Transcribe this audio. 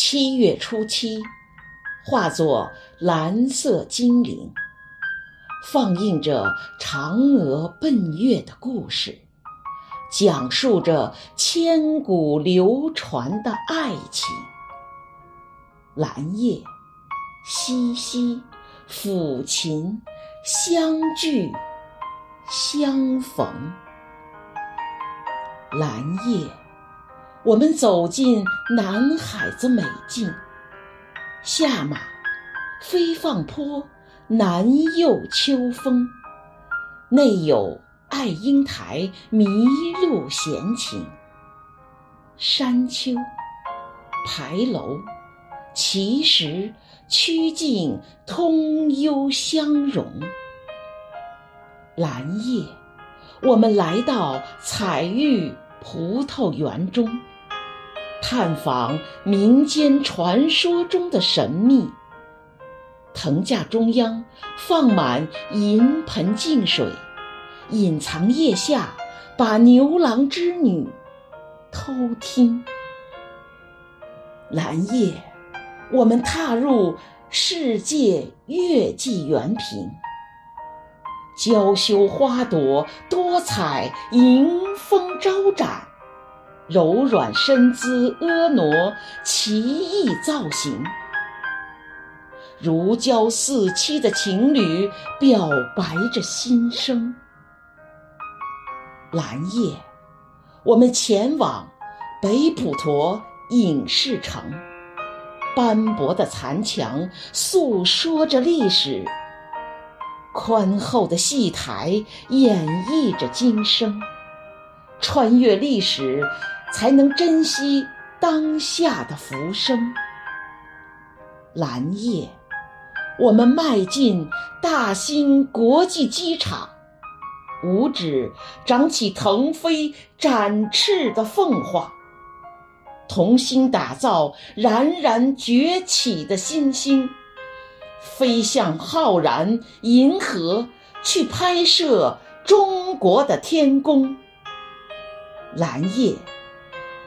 七月初七，化作蓝色精灵，放映着嫦娥奔月的故事，讲述着千古流传的爱情。蓝叶，淅淅，抚琴，相聚，相逢。蓝叶，我们走进南海子美境。下马，飞放坡，南佑秋风。内有爱英台迷路闲情。山丘，牌楼，奇石，曲径通幽相融。蓝叶。我们来到彩玉葡萄园中，探访民间传说中的神秘。藤架中央放满银盆净水，隐藏叶下，把牛郎织女偷听。蓝叶，我们踏入世界月季园坪。娇羞花朵多彩，迎风招；柔软身姿婀娜，奇异造型。如胶似漆的情侣表白着心声。蓝夜，我们前往北普陀影视城，斑驳的残墙诉说着历史。宽厚的戏台演绎着今生，穿越历史，才能珍惜当下的浮生。蓝夜，我们迈进大兴国际机场，五指长起腾飞展翅的凤凰，同心打造冉冉崛起的新星。飞向浩然银河，去拍摄中国的天宫。蓝夜，